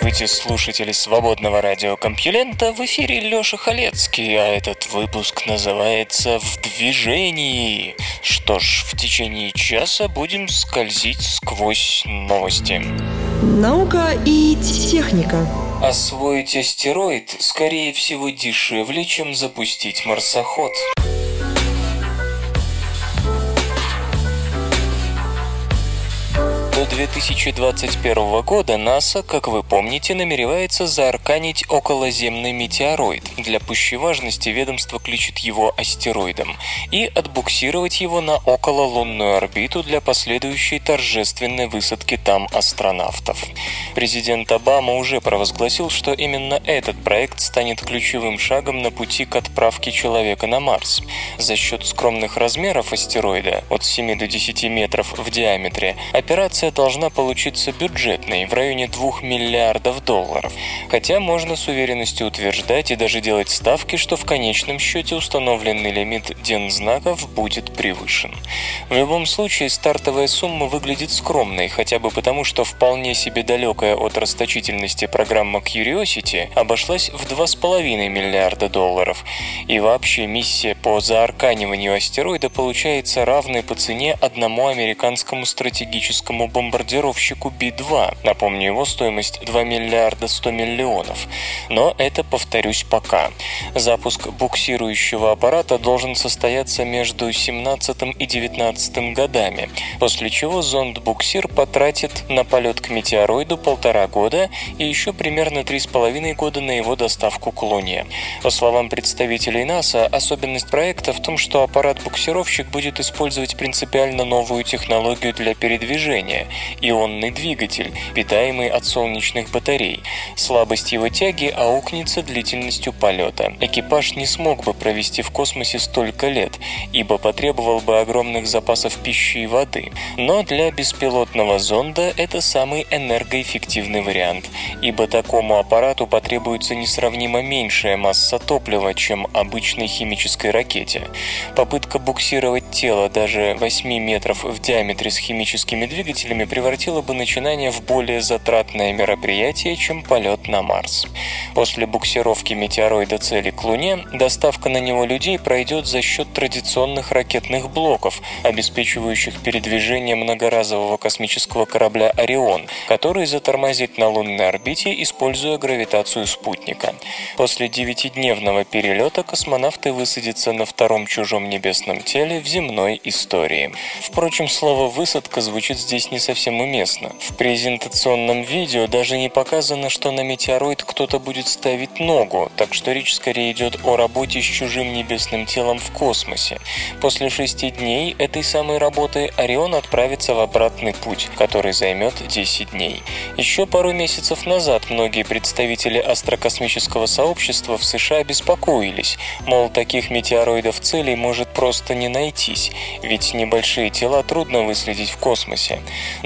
Здравствуйте, слушатели свободного радиокомпьюлента. В эфире Лёша Халецкий, а этот выпуск называется «В движении». Что ж, в течение часа будем скользить сквозь новости. Наука и техника. Освоить астероид, скорее всего, дешевле, чем запустить марсоход. 2021 года НАСА, как вы помните, намеревается заарканить околоземный метеороид. Для пущей важности ведомство кличет его астероидом. И отбуксировать его на окололунную орбиту для последующей торжественной высадки там астронавтов. Президент Обама уже провозгласил, что именно этот проект станет ключевым шагом на пути к отправке человека на Марс. За счет скромных размеров астероида, от 7 до 10 метров в диаметре, операция должна получиться бюджетной, в районе 2 миллиардов долларов. Хотя можно с уверенностью утверждать и даже делать ставки, что в конечном счете установленный лимит дензнаков будет превышен. В любом случае, стартовая сумма выглядит скромной, хотя бы потому, что вполне себе далекая от расточительности программа Curiosity обошлась в 2,5 миллиарда долларов. И вообще миссия по заарканиванию астероида получается равной по цене одному американскому стратегическому бомбардировщику Би-2. Напомню, его стоимость 2 миллиарда 100 миллионов. Но это, повторюсь, пока. Запуск буксирующего аппарата должен состояться между 17 и 19 годами, после чего зонд-буксир потратит на полет к метеороиду полтора года и еще примерно 3,5 года на его доставку к Луне. По словам представителей НАСА, особенность проекта в том, что аппарат-буксировщик будет использовать принципиально новую технологию для передвижения – ионный двигатель, питаемый от солнечных батарей. Слабость его тяги аукнется длительностью полета. Экипаж не смог бы провести в космосе столько лет, ибо потребовал бы огромных запасов пищи и воды. Но для беспилотного зонда это самый энергоэффективный вариант, ибо такому аппарату потребуется несравнимо меньшая масса топлива, чем обычной химической ракете. Попытка буксировать тело даже 8 метров в диаметре с химическими двигателями превратила бы начинание в более затратное мероприятие, чем полет на Марс. После буксировки метеороида цели к Луне, доставка на него людей пройдет за счет традиционных ракетных блоков, обеспечивающих передвижение многоразового космического корабля «Орион», который затормозит на лунной орбите, используя гравитацию спутника. После девятидневного перелета космонавты высадятся на втором чужом небесном теле в земной истории. Впрочем, слово «высадка» звучит здесь не совсем уместно. В презентационном видео даже не показано, что на метеороид кто-то будет ставить ногу, так что речь скорее идет о работе с чужим небесным телом в космосе. После шести дней этой самой работы Орион отправится в обратный путь, который займет 10 дней. Еще пару месяцев назад многие представители астрокосмического сообщества в США беспокоились, мол, таких метеороидов целей может просто не найтись, ведь небольшие тела трудно выследить в космосе.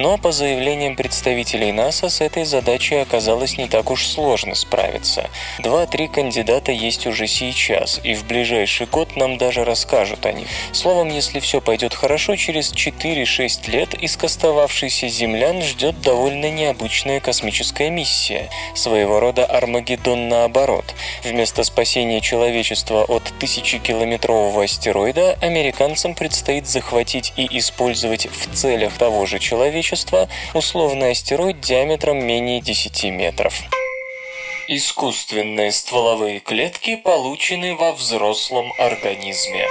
Но по заявлениям представителей НАСА с этой задачей оказалось не так уж сложно справиться. Два-три кандидата есть уже сейчас, и в ближайший год нам даже расскажут о них. Словом, если все пойдет хорошо, через 4-6 лет искостовавшийся землян ждет довольно необычная космическая миссия, своего рода Армагеддон наоборот. Вместо спасения человечества от тысячекилометрового астероида американцам предстоит захватить и использовать в целях того же человечества условный астероид диаметром менее 10 метров. Искусственные стволовые клетки получены во взрослом организме.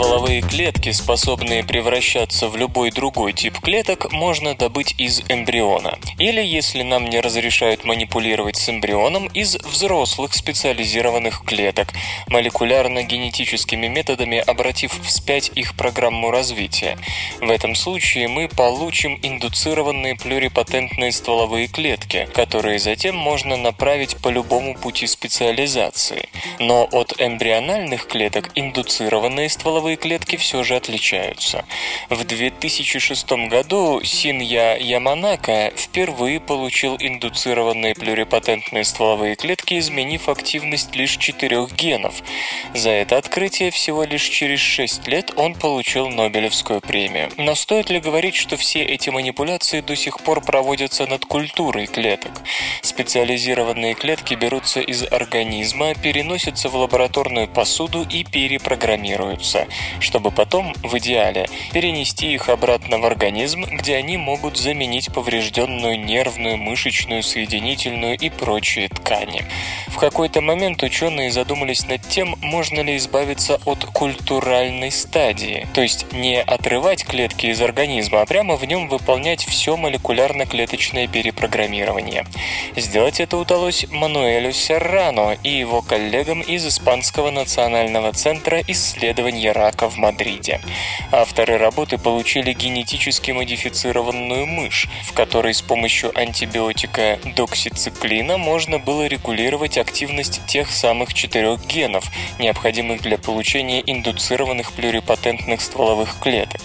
Стволовые клетки, способные превращаться в любой другой тип клеток, можно добыть из эмбриона. Или, если нам не разрешают манипулировать с эмбрионом, из взрослых специализированных клеток, молекулярно-генетическими методами обратив вспять их программу развития. В этом случае мы получим индуцированные плюрипатентные стволовые клетки, которые затем можно направить по любому пути специализации. Но от эмбриональных клеток индуцированные стволовые клетки все же отличаются. В 2006 году Синья Яманака впервые получил индуцированные плюрипатентные стволовые клетки, изменив активность лишь четырех генов. За это открытие всего лишь через 6 лет он получил Нобелевскую премию. Но стоит ли говорить, что все эти манипуляции до сих пор проводятся над культурой клеток? Специализированные клетки берутся из организма, переносятся в лабораторную посуду и перепрограммируются, чтобы потом, в идеале, перенести их обратно в организм, где они могут заменить поврежденную нервную, мышечную, соединительную и прочие ткани. В какой-то момент ученые задумались над тем, можно ли избавиться от культуральной стадии, то есть не отрывать клетки из организма, а прямо в нем выполнять все молекулярно-клеточное перепрограммирование. Сделать это удалось Мануэлю Серрано и его коллегам из Испанского национального центра исследования рака в Мадриде. Авторы работы получили генетически модифицированную мышь, в которой с помощью антибиотика доксициклина можно было регулировать активность тех самых четырех генов, необходимых для получения индуцированных плюрипатентных стволовых клеток.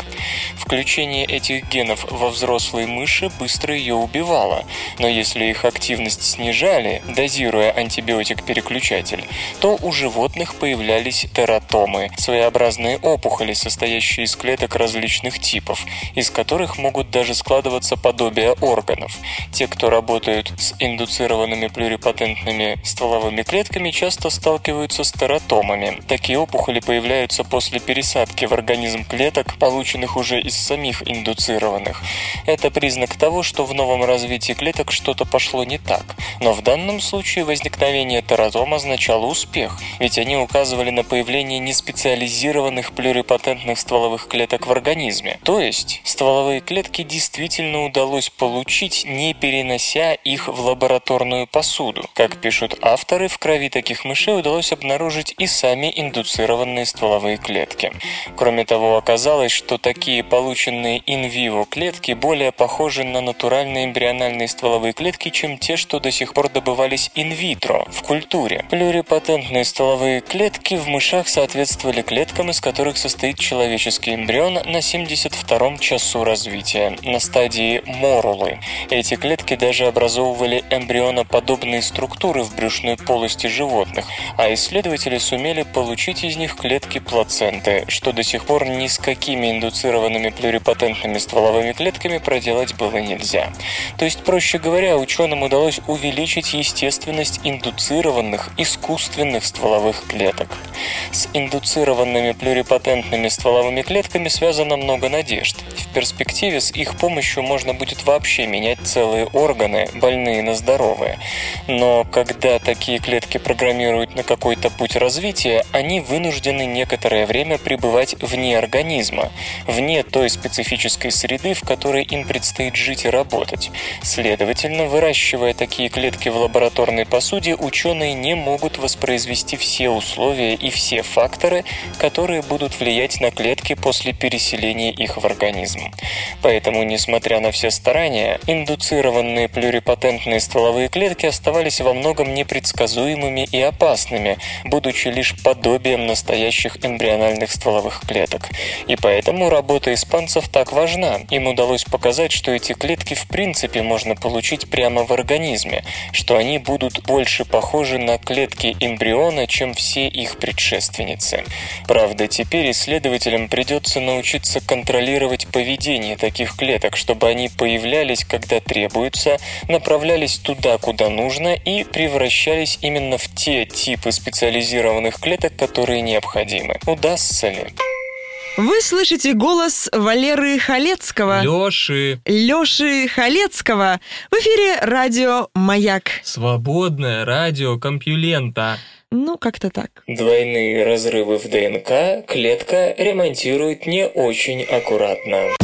Включение этих генов во взрослые мыши быстро ее убивало, но если их активность снижали, дозируя антибиотик-переключатель, то у животных появлялись тератомы, своеобразные опухоли, состоящие из клеток различных типов, из которых могут даже складываться подобия органов. Те, кто работают с индуцированными плюрипатентными стволовыми клетками, часто сталкиваются с тератомами. Такие опухоли появляются после пересадки в организм клеток, полученных уже из самих индуцированных. Это признак того, что в новом развитии клеток что-то пошло не так. Но в данном случае возникновение тератом означало успех, ведь они указывали на появление неспециализированных плюрипатентных стволовых клеток в организме. То есть стволовые клетки действительно удалось получить, не перенося их в лабораторную посуду. Как пишут авторы, в крови таких мышей удалось обнаружить и сами индуцированные стволовые клетки. Кроме того, оказалось, что такие полученные инвиво клетки более похожи на натуральные эмбриональные стволовые клетки, чем те, что до сих пор добывались инвитро, в культуре. Плюрипатентные стволовые клетки в мышах соответствовали клеткам, из которых состоит человеческий эмбрион на 72-м часу развития, на стадии морулы. Эти клетки даже образовывали эмбрионоподобные структуры в брюшной полости животных, а исследователи сумели получить из них клетки плаценты, что до сих пор ни с какими индуцированными плюрипатентными стволовыми клетками проделать было нельзя. То есть, проще говоря, ученым удалось увеличить естественность индуцированных искусственных стволовых клеток. С индуцированными плюрипатентными стволовыми клетками связано много надежд. В перспективе с их помощью можно будет вообще менять целые органы, больные на здоровые. Но когда такие клетки программируют на какой-то путь развития, они вынуждены некоторое время пребывать вне организма, вне той специфической среды, в которой им предстоит жить и работать. Следовательно, выращивая такие клетки в лабораторной посуде, ученые не могут воспроизвести все условия и все факторы, которые будут влиять на клетки после переселения их в организм. Поэтому, несмотря на все старания, индуцированные плюрипатентные стволовые клетки оставались во многом непредсказуемыми и опасными, будучи лишь подобием настоящих эмбриональных стволовых клеток. И поэтому работа испанцев так важна. Им удалось показать, что эти клетки в принципе можно получить прямо в организме, что они будут больше похожи на клетки эмбриона, чем все их предшественницы. Правда, теперь исследователям придется научиться контролировать поведение таких клеток, чтобы они появлялись, когда требуется, направлялись туда, куда нужно и превращались именно в те типы специализированных клеток, которые необходимы. Удастся ли? Вы слышите голос Валеры Халецкого. Лёши. Лёши Халецкого. В эфире радио «Маяк». Свободное радио Компьюлента. Ну, как-то так. Двойные разрывы в ДНК клетка ремонтирует не очень аккуратно.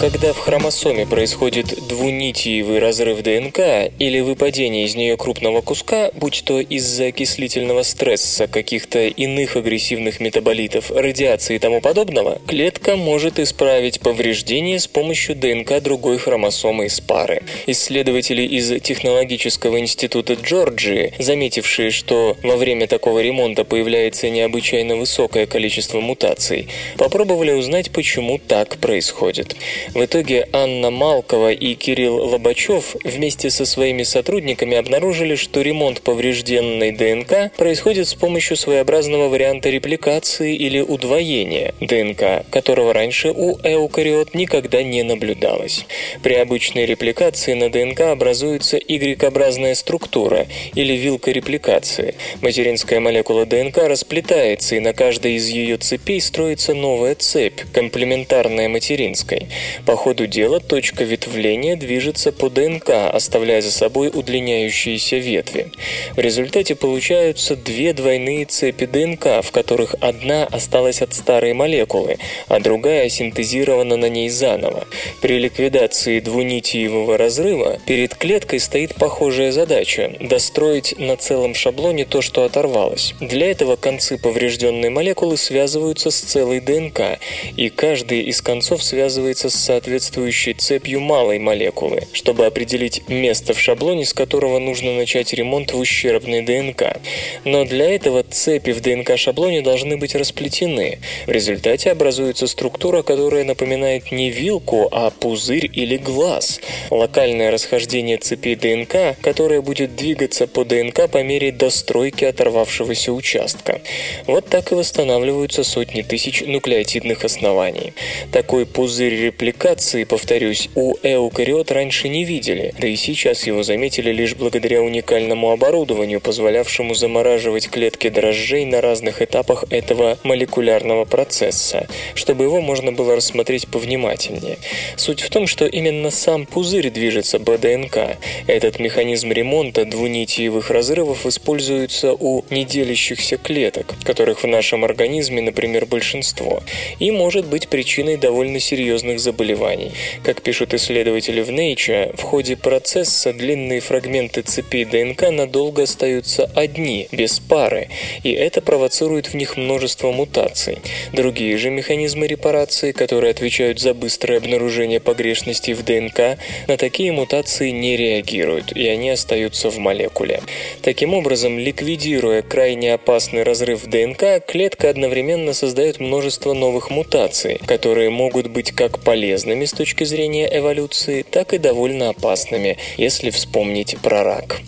Когда в хромосоме происходит двунитиевый разрыв ДНК или выпадение из нее крупного куска, будь то из-за окислительного стресса, каких-то иных агрессивных метаболитов, радиации и тому подобного, клетка может исправить повреждение с помощью ДНК другой хромосомы из пары. Исследователи из Технологического института Джорджии, заметившие, что во время такого ремонта появляется необычайно высокое количество мутаций, попробовали узнать, почему так происходит. В итоге Анна Малкова и Кирилл Лобачев вместе со своими сотрудниками обнаружили, что ремонт поврежденной ДНК происходит с помощью своеобразного варианта репликации или удвоения ДНК, которого раньше у эукариот никогда не наблюдалось. При обычной репликации на ДНК образуется Y-образная структура или вилка репликации. Материнская молекула ДНК расплетается, и на каждой из ее цепей строится новая цепь, комплементарная материнской. По ходу дела точка ветвления движется по ДНК, оставляя за собой удлиняющиеся ветви. В результате получаются две двойные цепи ДНК, в которых одна осталась от старой молекулы, а другая синтезирована на ней заново. При ликвидации двунитиевого разрыва перед клеткой стоит похожая задача – достроить на целом шаблоне то, что оторвалось. Для этого концы поврежденной молекулы связываются с целой ДНК, и каждый из концов связывается с соответствующей цепью малой молекулы, чтобы определить место в шаблоне, с которого нужно начать ремонт в ущербной ДНК. Но для этого цепи в ДНК-шаблоне должны быть расплетены. В результате образуется структура, которая напоминает не вилку, а пузырь или глаз. Локальное расхождение цепей ДНК, которое будет двигаться по ДНК по мере достройки оторвавшегося участка. Вот так и восстанавливаются сотни тысяч нуклеотидных оснований. Такой пузырь репликации репликации, повторюсь, у эукариот раньше не видели, да и сейчас его заметили лишь благодаря уникальному оборудованию, позволявшему замораживать клетки дрожжей на разных этапах этого молекулярного процесса, чтобы его можно было рассмотреть повнимательнее. Суть в том, что именно сам пузырь движется по ДНК. Этот механизм ремонта двунитиевых разрывов используется у неделящихся клеток, которых в нашем организме, например, большинство, и может быть причиной довольно серьезных заболеваний заболеваний. Как пишут исследователи в Nature, в ходе процесса длинные фрагменты цепей ДНК надолго остаются одни, без пары, и это провоцирует в них множество мутаций. Другие же механизмы репарации, которые отвечают за быстрое обнаружение погрешностей в ДНК, на такие мутации не реагируют, и они остаются в молекуле. Таким образом, ликвидируя крайне опасный разрыв ДНК, клетка одновременно создает множество новых мутаций, которые могут быть как полезны, полезными с точки зрения эволюции, так и довольно опасными, если вспомнить про рак.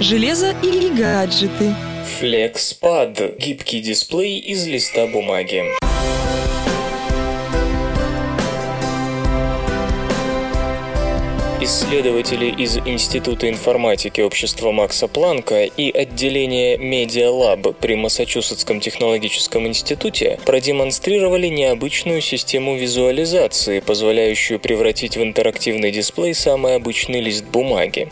Железо или гаджеты? FlexPad – гибкий дисплей из листа бумаги. Исследователи из Института информатики общества Макса Планка и отделения Media Lab при Массачусетском технологическом институте продемонстрировали необычную систему визуализации, позволяющую превратить в интерактивный дисплей самый обычный лист бумаги.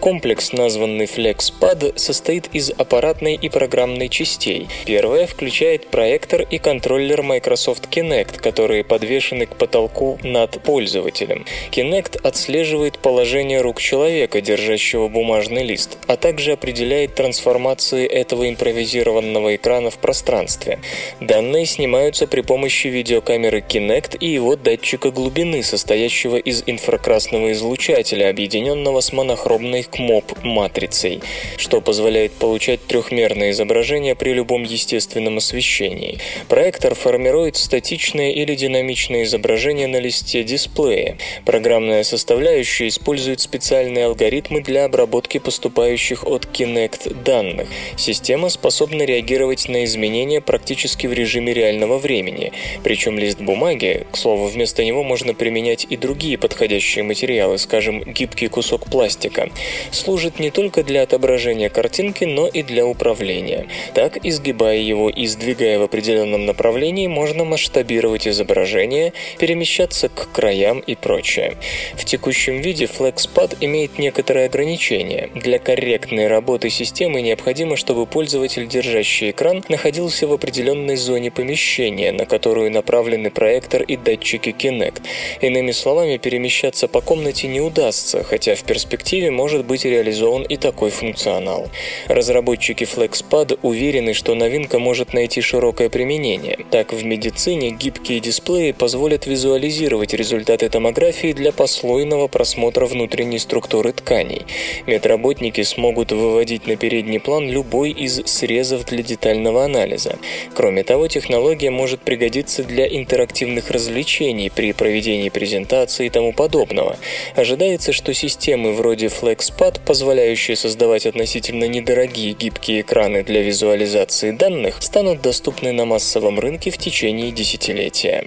Комплекс, названный FlexPad, состоит из аппаратной и программной частей. Первая включает проектор и контроллер Microsoft Kinect, которые подвешены к потолку над пользователем. Kinect отслеживает положение рук человека, держащего бумажный лист, а также определяет трансформации этого импровизированного экрана в пространстве. Данные снимаются при помощи видеокамеры Kinect и его датчика глубины, состоящего из инфракрасного излучателя, объединенного с монохромной КМОП-матрицей, что позволяет получать трехмерное изображение при любом естественном освещении. Проектор формирует статичное или динамичное изображение на листе дисплея. Программная составляющая будущее использует специальные алгоритмы для обработки поступающих от Kinect данных. Система способна реагировать на изменения практически в режиме реального времени. Причем лист бумаги, к слову, вместо него можно применять и другие подходящие материалы, скажем, гибкий кусок пластика, служит не только для отображения картинки, но и для управления. Так, изгибая его и сдвигая в определенном направлении, можно масштабировать изображение, перемещаться к краям и прочее. В текущем виде FlexPad имеет некоторые ограничения. Для корректной работы системы необходимо, чтобы пользователь, держащий экран, находился в определенной зоне помещения, на которую направлены проектор и датчики Kinect. Иными словами, перемещаться по комнате не удастся, хотя в перспективе может быть реализован и такой функционал. Разработчики FlexPad уверены, что новинка может найти широкое применение. Так, в медицине гибкие дисплеи позволят визуализировать результаты томографии для послойного просмотра внутренней структуры тканей. Медработники смогут выводить на передний план любой из срезов для детального анализа. Кроме того, технология может пригодиться для интерактивных развлечений при проведении презентации и тому подобного. Ожидается, что системы вроде FlexPad, позволяющие создавать относительно недорогие гибкие экраны для визуализации данных, станут доступны на массовом рынке в течение десятилетия.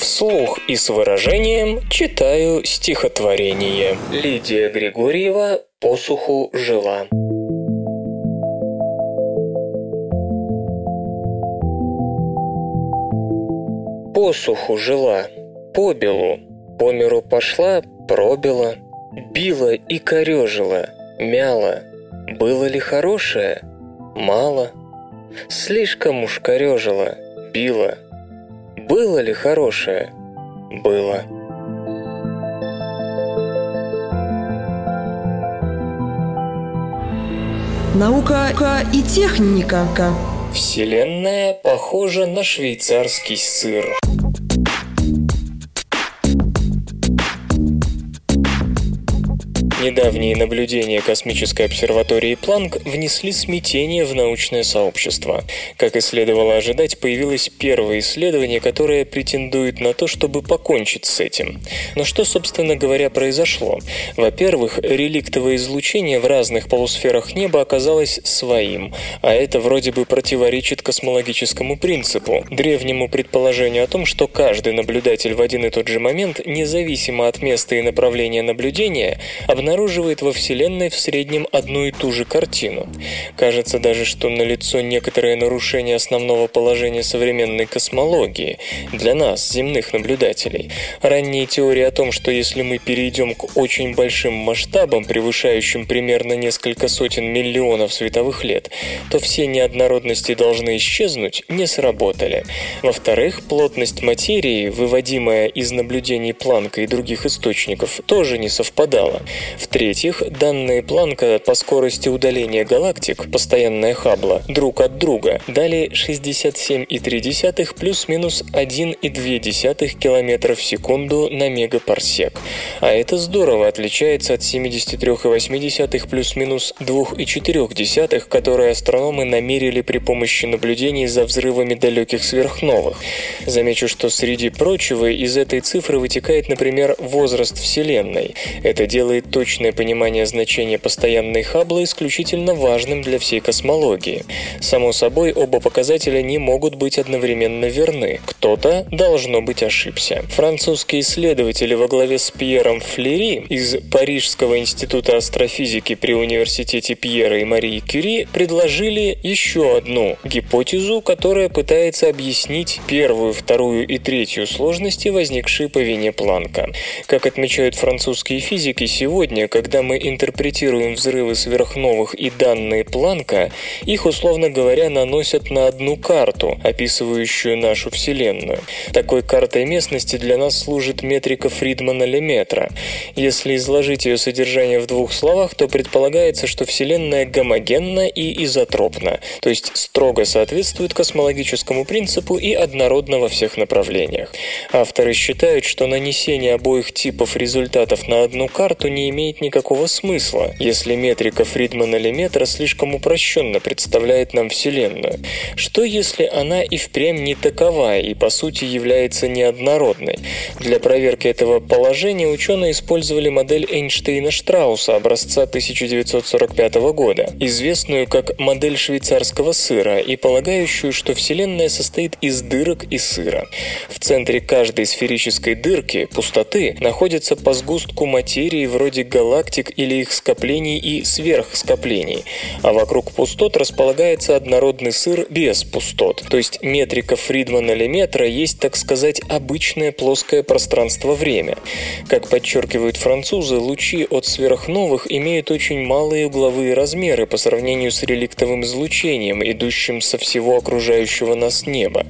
Вслух и с выражением читаю стихотворение. Лидия Григорьева «Посуху жила». Посуху жила, по белу, по миру пошла, пробила, била и корежила, мяла. Было ли хорошее? Мало. Слишком уж корежила, била. Было ли хорошее? Было. Наука и техника. Вселенная похожа на швейцарский сыр. Недавние наблюдения космической обсерватории Планк внесли смятение в научное сообщество. Как и следовало ожидать, появилось первое исследование, которое претендует на то, чтобы покончить с этим. Но что, собственно говоря, произошло? Во-первых, реликтовое излучение в разных полусферах неба оказалось своим, а это вроде бы противоречит космологическому принципу, древнему предположению о том, что каждый наблюдатель в один и тот же момент, независимо от места и направления наблюдения, обнаруживает обнаруживает во Вселенной в среднем одну и ту же картину. Кажется даже, что налицо некоторое нарушение основного положения современной космологии для нас, земных наблюдателей. Ранние теории о том, что если мы перейдем к очень большим масштабам, превышающим примерно несколько сотен миллионов световых лет, то все неоднородности должны исчезнуть, не сработали. Во-вторых, плотность материи, выводимая из наблюдений Планка и других источников, тоже не совпадала. В-третьих, данные Планка по скорости удаления галактик, постоянная Хаббла, друг от друга, дали 67,3 плюс-минус 1,2 км в секунду на мегапарсек. А это здорово отличается от 73,8 плюс-минус 2,4, которые астрономы намерили при помощи наблюдений за взрывами далеких сверхновых. Замечу, что среди прочего из этой цифры вытекает, например, возраст Вселенной. Это делает точно точное понимание значения постоянной Хаббла исключительно важным для всей космологии. Само собой, оба показателя не могут быть одновременно верны. Кто-то, должно быть, ошибся. Французские исследователи во главе с Пьером Флери из Парижского института астрофизики при университете Пьера и Марии Кюри предложили еще одну гипотезу, которая пытается объяснить первую, вторую и третью сложности, возникшие по вине Планка. Как отмечают французские физики, сегодня, когда мы интерпретируем взрывы сверхновых и данные Планка, их, условно говоря, наносят на одну карту, описывающую нашу Вселенную. Такой картой местности для нас служит метрика Фридмана-Леметра. Если изложить ее содержание в двух словах, то предполагается, что Вселенная гомогенна и изотропна, то есть строго соответствует космологическому принципу и однородна во всех направлениях. Авторы считают, что нанесение обоих типов результатов на одну карту не имеет имеет никакого смысла, если метрика Фридмана-Леметра слишком упрощенно представляет нам Вселенную. Что если она и впрямь не такова и по сути является неоднородной? Для проверки этого положения ученые использовали модель Эйнштейна-Штрауса образца 1945 года, известную как модель швейцарского сыра и полагающую, что Вселенная состоит из дырок и сыра. В центре каждой сферической дырки, пустоты, находится по сгустку материи вроде галактик или их скоплений и сверхскоплений, а вокруг пустот располагается однородный сыр без пустот, то есть метрика Фридмана-Леметра есть, так сказать, обычное плоское пространство-время. Как подчеркивают французы, лучи от сверхновых имеют очень малые угловые размеры по сравнению с реликтовым излучением, идущим со всего окружающего нас неба.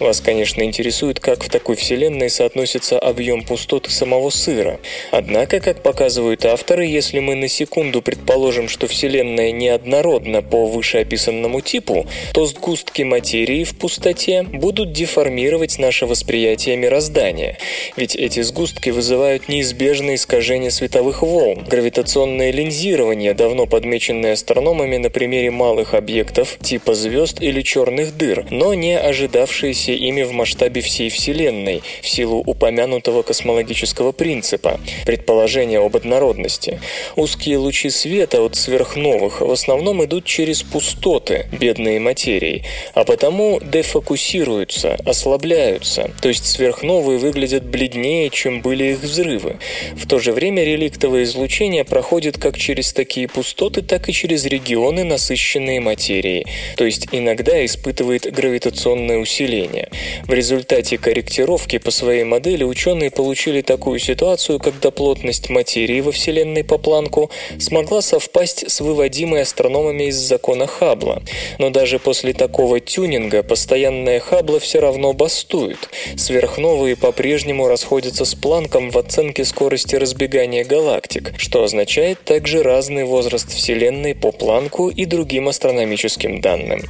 Вас, конечно, интересует, как в такой вселенной соотносится объем пустот самого сыра. Однако, как показывают авторы, если мы на секунду предположим, что Вселенная неоднородна по вышеописанному типу, то сгустки материи в пустоте будут деформировать наше восприятие мироздания. Ведь эти сгустки вызывают неизбежное искажение световых волн, гравитационное линзирование, давно подмеченное астрономами на примере малых объектов типа звезд или черных дыр, но не ожидавшиеся ими в масштабе всей Вселенной в силу упомянутого космологического принципа, предположения об однородности. Узкие лучи света от сверхновых в основном идут через пустоты, бедные материи, а потому дефокусируются, ослабляются, то есть сверхновые выглядят бледнее, чем были их взрывы. В то же время реликтовое излучение проходит как через такие пустоты, так и через регионы, насыщенные материей, то есть иногда испытывает гравитационное усиление. В результате корректировки по своей модели ученые получили такую ситуацию, когда плотность материи во Вселенной по Планку смогла совпасть с выводимой астрономами из закона Хаббла. Но даже после такого тюнинга постоянная Хаббла все равно бастует. Сверхновые по-прежнему расходятся с Планком в оценке скорости разбегания галактик, что означает также разный возраст Вселенной по Планку и другим астрономическим данным.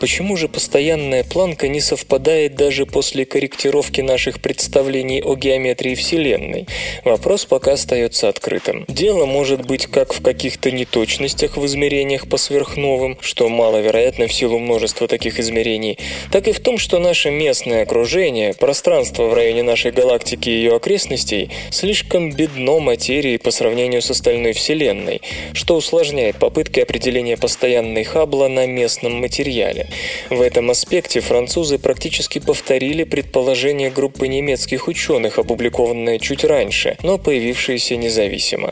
Почему же постоянная Планка не совпадает даже после корректировки наших представлений о геометрии Вселенной? Вопрос пока остается открытым. Дело может быть как в каких-то неточностях в измерениях по сверхновым, что маловероятно в силу множества таких измерений, так и в том, что наше местное окружение, пространство в районе нашей галактики и ее окрестностей, слишком бедно материи по сравнению с остальной Вселенной, что усложняет попытки определения постоянной Хаббла на местном материале. В этом аспекте французы практически повторили предположение группы немецких ученых, опубликованное чуть раньше, но появившееся независимо.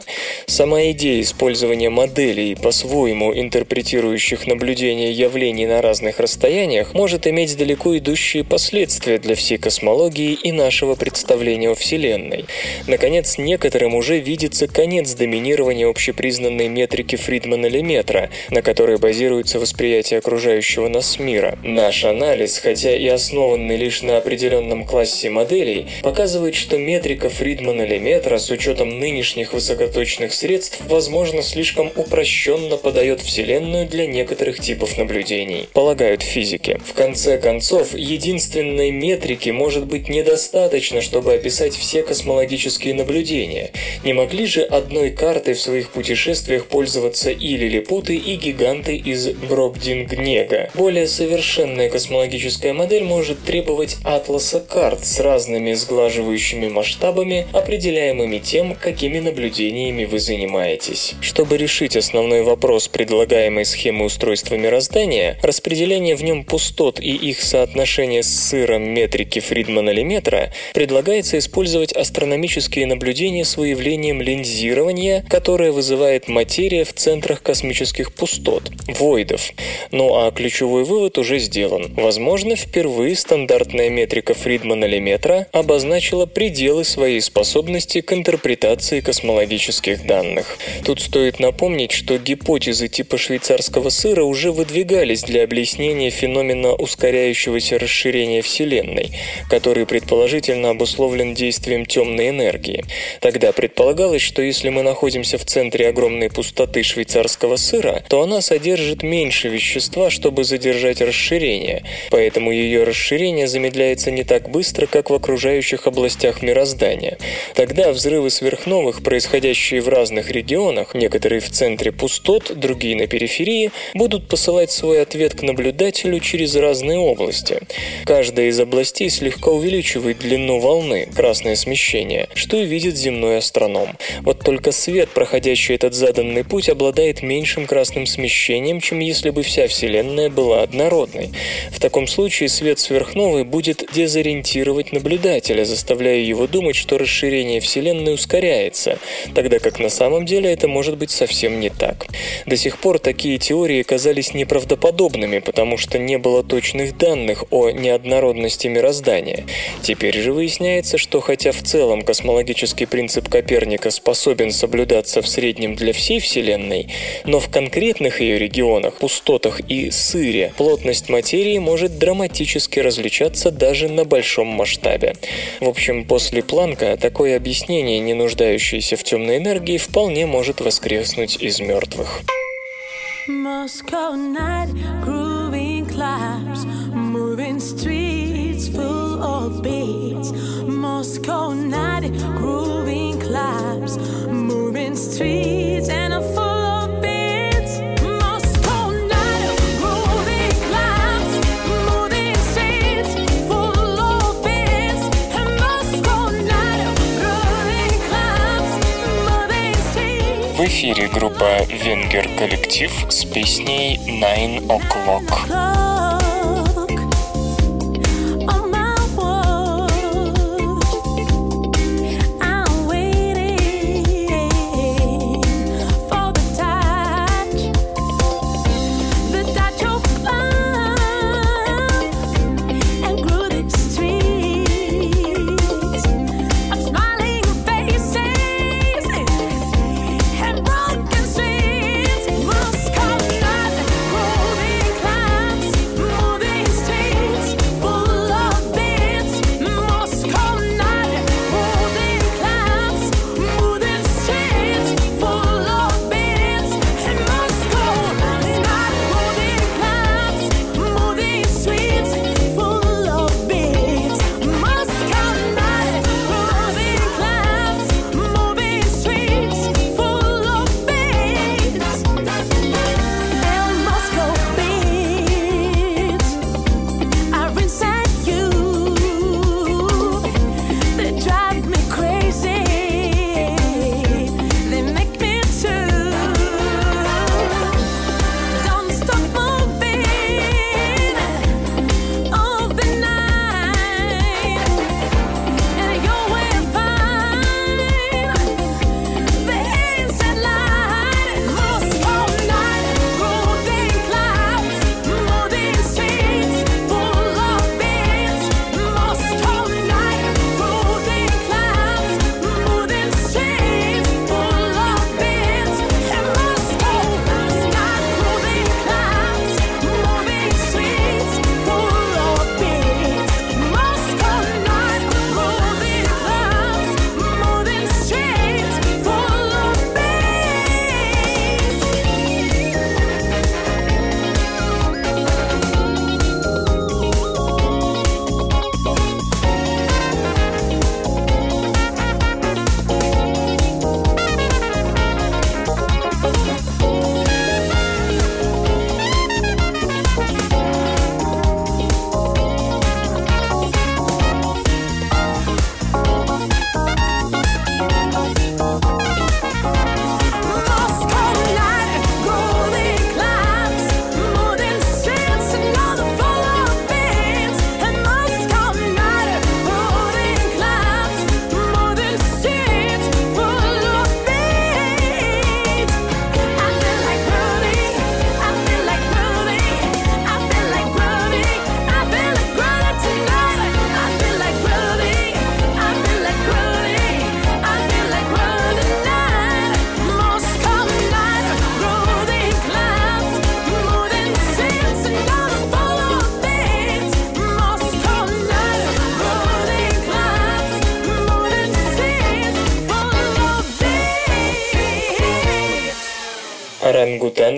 Сама идея использования моделей, по-своему интерпретирующих наблюдения явлений на разных расстояниях, может иметь далеко идущие последствия для всей космологии и нашего представления о Вселенной. Наконец, некоторым уже видится конец доминирования общепризнанной метрики Фридмана-Леметра, на которой базируется восприятие окружающего нас мира. Наш анализ, хотя и основанный лишь на определенном классе моделей, показывает, что метрика Фридмана-Леметра с учетом нынешних высокоточных средств, возможно, слишком упрощенно подает Вселенную для некоторых типов наблюдений, полагают физики. В конце концов, единственной метрики может быть недостаточно, чтобы описать все космологические наблюдения. Не могли же одной картой в своих путешествиях пользоваться и лилипуты, и гиганты из Брокдингнега. Более совершенная космологическая модель может требовать атласа карт с разными сглаживающими масштабами, определяемыми тем, какими наблюдениями вы занимаетесь. Чтобы решить основной вопрос предлагаемой схемы устройства мироздания, распределение в нем пустот и их соотношение с сыром метрики Фридмана-Леметра, предлагается использовать астрономические наблюдения с выявлением линзирования, которое вызывает материя в центрах космических пустот – войдов. Ну а ключевой вывод уже сделан. Возможно, впервые стандартная метрика Фридмана-Леметра обозначила пределы своей способности к интерпретации космологических данных. Тут стоит напомнить, что гипотезы типа швейцарского сыра уже выдвигались для объяснения феномена ускоряющегося расширения Вселенной, который предположительно обусловлен действием темной энергии. Тогда предполагалось, что если мы находимся в центре огромной пустоты швейцарского сыра, то она содержит меньше вещества, чтобы задержать расширение, поэтому ее расширение замедляется не так быстро, как в окружающих областях мироздания. Тогда взрывы сверхновых происходили проходящие в разных регионах, некоторые в центре пустот, другие на периферии, будут посылать свой ответ к наблюдателю через разные области. Каждая из областей слегка увеличивает длину волны, красное смещение, что и видит земной астроном. Вот только свет, проходящий этот заданный путь, обладает меньшим красным смещением, чем если бы вся Вселенная была однородной. В таком случае свет сверхновой будет дезориентировать наблюдателя, заставляя его думать, что расширение Вселенной ускоряется, тогда как на самом деле это может быть совсем не так. До сих пор такие теории казались неправдоподобными, потому что не было точных данных о неоднородности мироздания. Теперь же выясняется, что хотя в целом космологический принцип Коперника способен соблюдаться в среднем для всей Вселенной, но в конкретных ее регионах, пустотах и сыре плотность материи может драматически различаться даже на большом масштабе. В общем, после Планка такое объяснение, не нуждающееся в темной энергии, вполне может воскреснуть из мертвых. Moving streets and эфире группа «Венгер Коллектив» с песней «Nine O'Clock».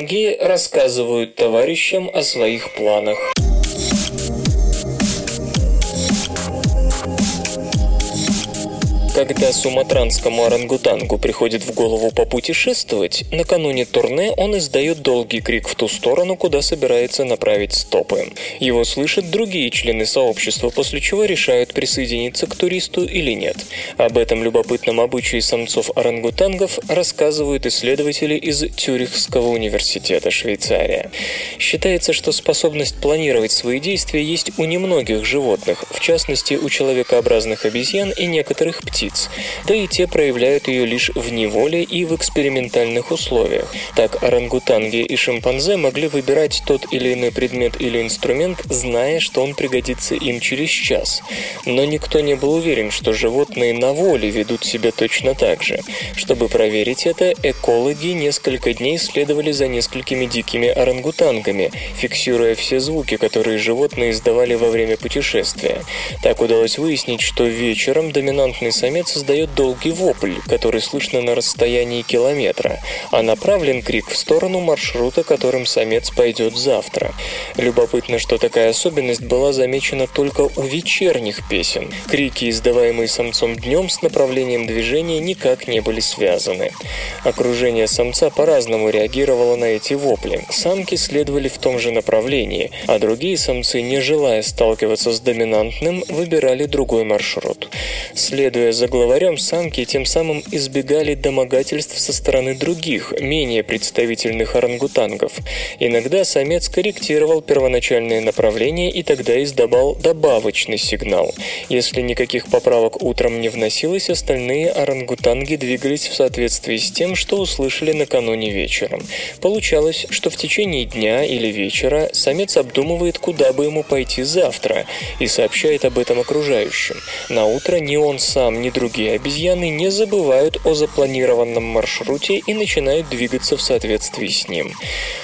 Орангутанги рассказывают товарищам о своих планах. Когда суматранскому орангутангу приходит в голову попутешествовать, накануне турне он издает долгий крик в ту сторону, куда собирается направить стопы. Его слышат другие члены сообщества, после чего решают присоединиться к туристу или нет. Об этом любопытном обычае самцов орангутангов рассказывают исследователи из Тюрихского университета Швейцария. Считается, что способность планировать свои действия есть у немногих животных, в частности у человекообразных обезьян и некоторых птиц, да и те проявляют ее лишь в неволе и в экспериментальных условиях. Так орангутанги и шимпанзе могли выбирать тот или иной предмет или инструмент, зная, что он пригодится им через час. Но никто не был уверен, что животные на воле ведут себя точно так же. Чтобы проверить это, экологи несколько дней следовали за несколькими дикими орангутангами, фиксируя все звуки, которые животные издавали во время путешествия. Так удалось выяснить, что вечером доминантный самец создает долгий вопль, который слышно на расстоянии километра, а направлен крик в сторону маршрута, которым самец пойдет завтра. Любопытно, что такая особенность была замечена только у вечерних песен. Крики, издаваемые самцом днем, с направлением движения никак не были связаны. Окружение самца по-разному реагировало на эти вопли. Самки следовали в том же направлении, а другие самцы, не желая сталкиваться с доминантным, выбирали другой маршрут. Следуя за главарем, самки тем самым избегали домогательств со стороны других, менее представительных орангутангов. Иногда самец корректировал первоначальное направление и тогда издавал добавочный сигнал. Если никаких поправок утром не вносилось, остальные орангутанги двигались в соответствии с тем, что услышали накануне вечером. Получалось, что в течение дня или вечера самец обдумывает, куда бы ему пойти завтра, и сообщает об этом окружающим. На утро ни он сам, ни другие обезьяны не забывают о запланированном маршруте и начинают двигаться в соответствии с ним.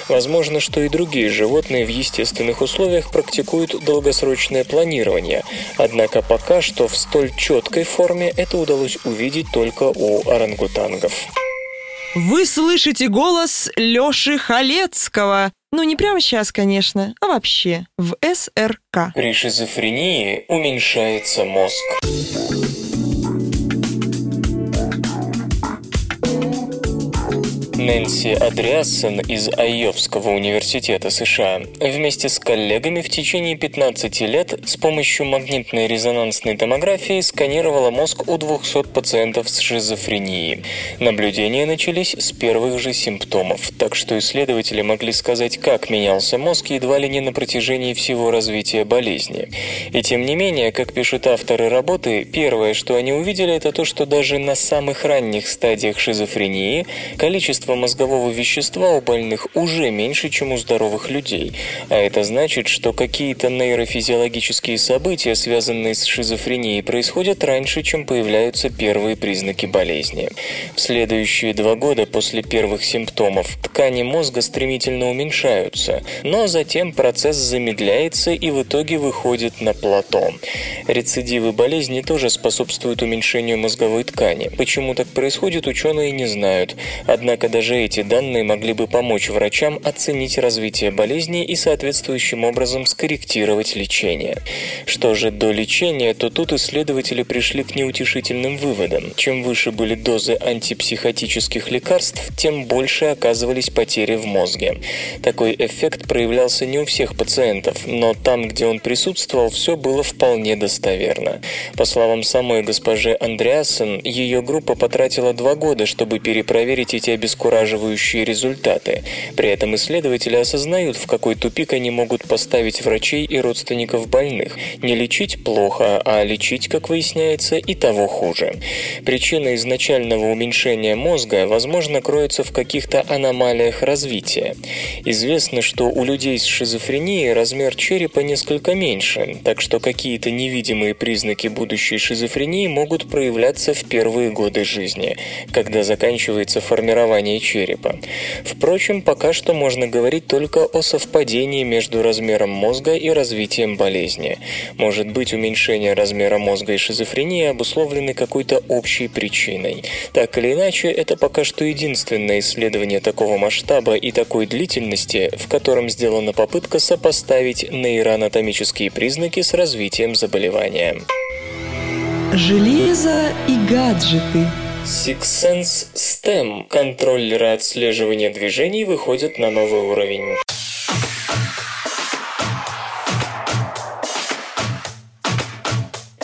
Возможно, что и другие животные в естественных условиях практикуют долгосрочное планирование, однако пока что в столь четкой форме это удалось увидеть только у орангутангов. Вы слышите голос Лёши Халецкого. Ну, не прямо сейчас, конечно, а вообще в СРК. При шизофрении уменьшается мозг. Нэнси Адриассен из Айовского университета США вместе с коллегами в течение 15 лет с помощью магнитной резонансной томографии сканировала мозг у 200 пациентов с шизофренией. Наблюдения начались с первых же симптомов, так что исследователи могли сказать, как менялся мозг едва ли не на протяжении всего развития болезни. И тем не менее, как пишут авторы работы, первое, что они увидели, это то, что даже на самых ранних стадиях шизофрении количество мозгового вещества у больных уже меньше, чем у здоровых людей. А это значит, что какие-то нейрофизиологические события, связанные с шизофренией, происходят раньше, чем появляются первые признаки болезни. В следующие два года после первых симптомов ткани мозга стремительно уменьшаются, но затем процесс замедляется и в итоге выходит на плато. Рецидивы болезни тоже способствуют уменьшению мозговой ткани. Почему так происходит, ученые не знают. Однако даже эти данные могли бы помочь врачам оценить развитие болезни и соответствующим образом скорректировать лечение. Что же до лечения, то тут исследователи пришли к неутешительным выводам. Чем выше были дозы антипсихотических лекарств, тем больше оказывались потери в мозге. Такой эффект проявлялся не у всех пациентов, но там, где он присутствовал, все было вполне достоверно. По словам самой госпожи Андреассен, ее группа потратила два года, чтобы перепроверить эти обескураживающие результаты. При этом исследователи осознают, в какой тупик они могут поставить врачей и родственников больных. Не лечить плохо, а лечить, как выясняется, и того хуже. Причина изначального уменьшения мозга, возможно, кроется в каких-то аномалиях развития. Известно, что у людей с шизофренией размер черепа несколько меньше, так что какие-то невидимые признаки будущей шизофрении могут проявляться в первые годы жизни, когда заканчивается формирование черепа. Впрочем, пока что можно говорить только о совпадении между размером мозга и развитием болезни. Может быть, уменьшение размера мозга и шизофрения обусловлены какой-то общей причиной. Так или иначе, это пока что единственное исследование такого масштаба и такой длительности, в котором сделана попытка сопоставить нейроанатомические признаки с развитием заболевания. Железо и гаджеты. SixSense STEM контроллеры отслеживания движений выходят на новый уровень.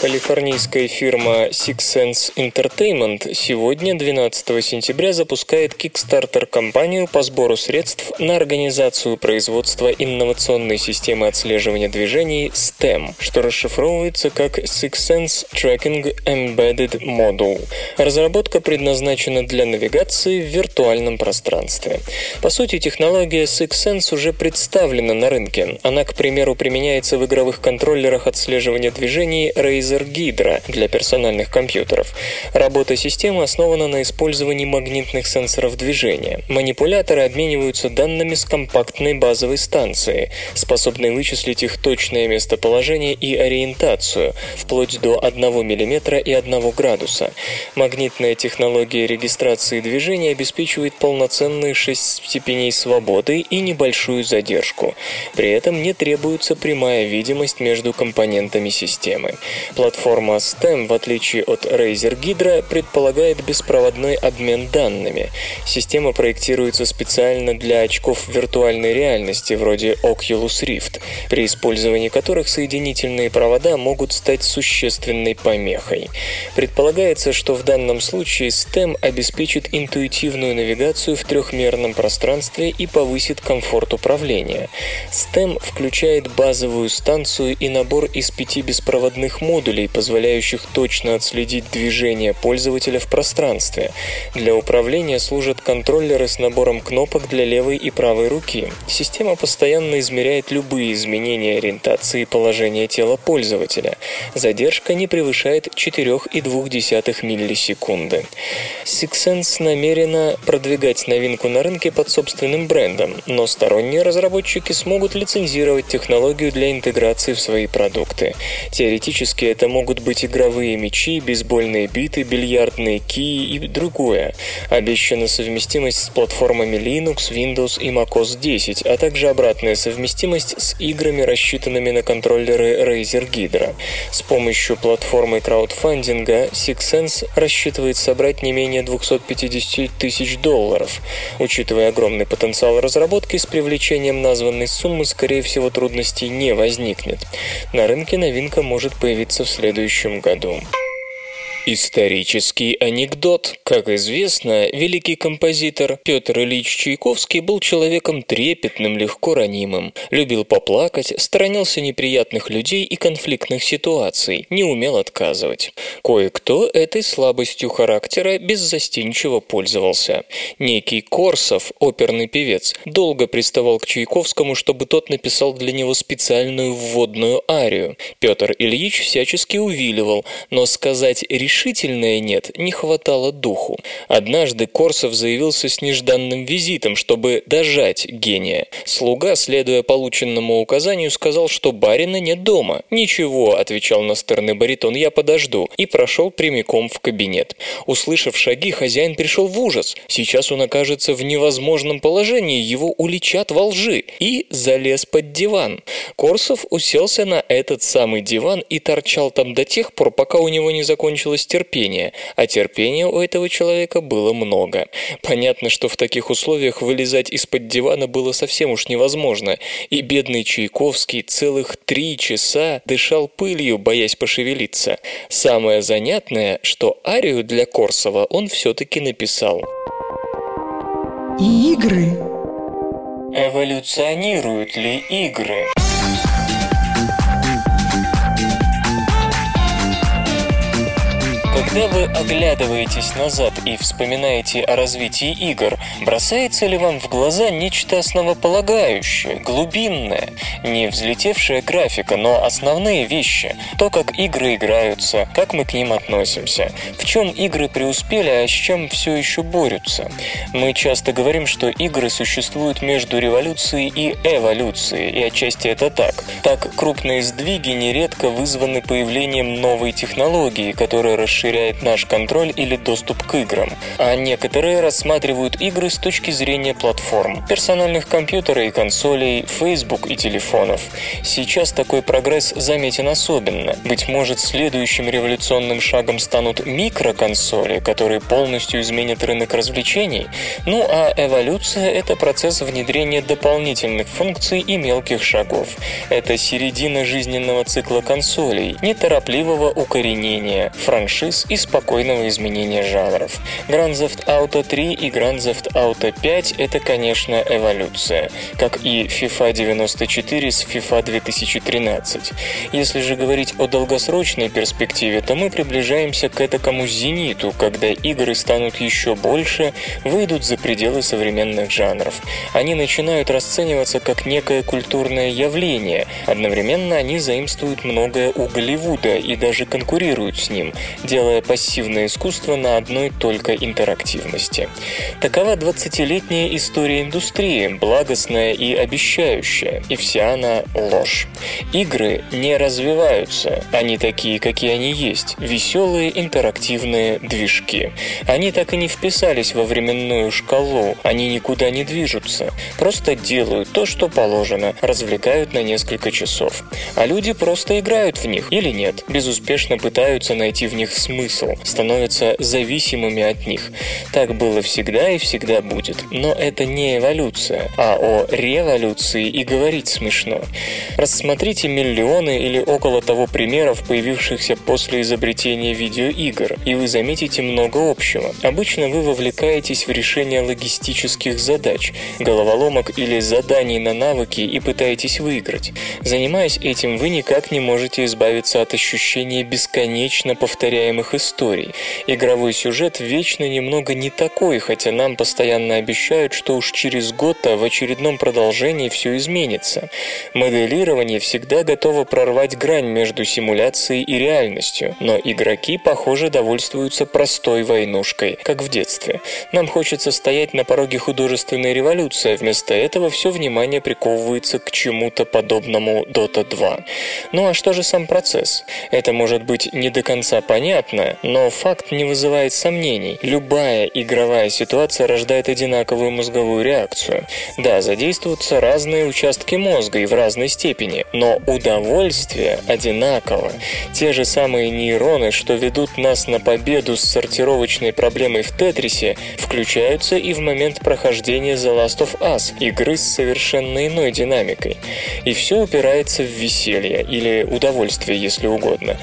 Калифорнийская фирма Six Sense Entertainment сегодня, 12 сентября, запускает Kickstarter-компанию по сбору средств на организацию производства инновационной системы отслеживания движений STEM, что расшифровывается как Six Sense Tracking Embedded Module. Разработка предназначена для навигации в виртуальном пространстве. По сути, технология Six Sense уже представлена на рынке. Она, к примеру, применяется в игровых контроллерах отслеживания движений Razer Razer Hydra для персональных компьютеров. Работа системы основана на использовании магнитных сенсоров движения. Манипуляторы обмениваются данными с компактной базовой станции, способной вычислить их точное местоположение и ориентацию, вплоть до 1 мм и 1 градуса. Магнитная технология регистрации движения обеспечивает полноценные 6 степеней свободы и небольшую задержку. При этом не требуется прямая видимость между компонентами системы. Платформа STEM, в отличие от Razer Hydra, предполагает беспроводной обмен данными. Система проектируется специально для очков виртуальной реальности, вроде Oculus Rift, при использовании которых соединительные провода могут стать существенной помехой. Предполагается, что в данном случае STEM обеспечит интуитивную навигацию в трехмерном пространстве и повысит комфорт управления. STEM включает базовую станцию и набор из пяти беспроводных модулей, модулей, позволяющих точно отследить движение пользователя в пространстве. Для управления служат контроллеры с набором кнопок для левой и правой руки. Система постоянно измеряет любые изменения ориентации и положения тела пользователя. Задержка не превышает 4,2 миллисекунды. SixSense намерена продвигать новинку на рынке под собственным брендом, но сторонние разработчики смогут лицензировать технологию для интеграции в свои продукты. Теоретически это могут быть игровые мячи, бейсбольные биты, бильярдные кии и другое. Обещана совместимость с платформами Linux, Windows и macOS 10, а также обратная совместимость с играми, рассчитанными на контроллеры Razer Hydra. С помощью платформы краудфандинга SixSense рассчитывает собрать не менее 250 тысяч долларов. Учитывая огромный потенциал разработки, с привлечением названной суммы, скорее всего, трудностей не возникнет. На рынке новинка может появиться в следующем году. Исторический анекдот. Как известно, великий композитор Петр Ильич Чайковский был человеком трепетным, легко ранимым, любил поплакать, сторонился неприятных людей и конфликтных ситуаций, не умел отказывать. Кое-кто этой слабостью характера беззастенчиво пользовался. Некий Корсов, оперный певец, долго приставал к Чайковскому, чтобы тот написал для него специальную вводную арию. Петр Ильич всячески увиливал, но сказать решительно решительное «нет» не хватало духу. Однажды Корсов заявился с нежданным визитом, чтобы дожать гения. Слуга, следуя полученному указанию, сказал, что барина нет дома. «Ничего», — отвечал настырный баритон, — «я подожду», и прошел прямиком в кабинет. Услышав шаги, хозяин пришел в ужас. Сейчас он окажется в невозможном положении, его уличат во лжи, и залез под диван. Корсов уселся на этот самый диван и торчал там до тех пор, пока у него не закончилась терпения, а терпения у этого человека было много. Понятно, что в таких условиях вылезать из-под дивана было совсем уж невозможно, и бедный Чайковский целых три часа дышал пылью, боясь пошевелиться. Самое занятное, что арию для Корсова он все-таки написал. Игры. Эволюционируют ли игры? Когда вы оглядываетесь назад и вспоминаете о развитии игр, бросается ли вам в глаза нечто основополагающее, глубинное, не взлетевшая графика, но основные вещи, то, как игры играются, как мы к ним относимся, в чем игры преуспели, а с чем все еще борются. Мы часто говорим, что игры существуют между революцией и эволюцией, и отчасти это так. Так, крупные сдвиги нередко вызваны появлением новой технологии, которая расширяет теряет наш контроль или доступ к играм, а некоторые рассматривают игры с точки зрения платформ, персональных компьютеров и консолей, Facebook и телефонов. Сейчас такой прогресс заметен особенно. Быть может, следующим революционным шагом станут микроконсоли, которые полностью изменят рынок развлечений? Ну а эволюция – это процесс внедрения дополнительных функций и мелких шагов. Это середина жизненного цикла консолей, неторопливого укоренения, франшиз и спокойного изменения жанров. Grand Theft Auto 3 и Grand Theft Auto 5 – это, конечно, эволюция, как и FIFA 94 с FIFA 2013. Если же говорить о долгосрочной перспективе, то мы приближаемся к этому зениту, когда игры станут еще больше, выйдут за пределы современных жанров. Они начинают расцениваться как некое культурное явление, одновременно они заимствуют многое у Голливуда и даже конкурируют с ним, делая пассивное искусство на одной только интерактивности. Такова 20-летняя история индустрии, благостная и обещающая, и вся она ложь. Игры не развиваются, они такие, какие они есть, веселые интерактивные движки. Они так и не вписались во временную шкалу, они никуда не движутся, просто делают то, что положено, развлекают на несколько часов. А люди просто играют в них или нет, безуспешно пытаются найти в них смысл, становятся зависимыми от них. Так было всегда и всегда будет. Но это не эволюция, а о революции и говорить смешно. Рассмотрите миллионы или около того примеров, появившихся после изобретения видеоигр, и вы заметите много общего. Обычно вы вовлекаетесь в решение логистических задач, головоломок или заданий на навыки и пытаетесь выиграть. Занимаясь этим, вы никак не можете избавиться от ощущения бесконечно повторяемых историй. Игровой сюжет вечно немного не такой, хотя нам постоянно обещают, что уж через год в очередном продолжении все изменится. Моделирование всегда готово прорвать грань между симуляцией и реальностью, но игроки, похоже, довольствуются простой войнушкой, как в детстве. Нам хочется стоять на пороге художественной революции, а вместо этого все внимание приковывается к чему-то подобному Dota 2. Ну а что же сам процесс? Это может быть не до конца понятно, но факт не вызывает сомнений. Любая игровая ситуация рождает одинаковую мозговую реакцию. Да, задействуются разные участки мозга и в разной степени, но удовольствие одинаково. Те же самые нейроны, что ведут нас на победу с сортировочной проблемой в Тетрисе, включаются и в момент прохождения The Last of Us, игры с совершенно иной динамикой. И все упирается в веселье или удовольствие, если угодно.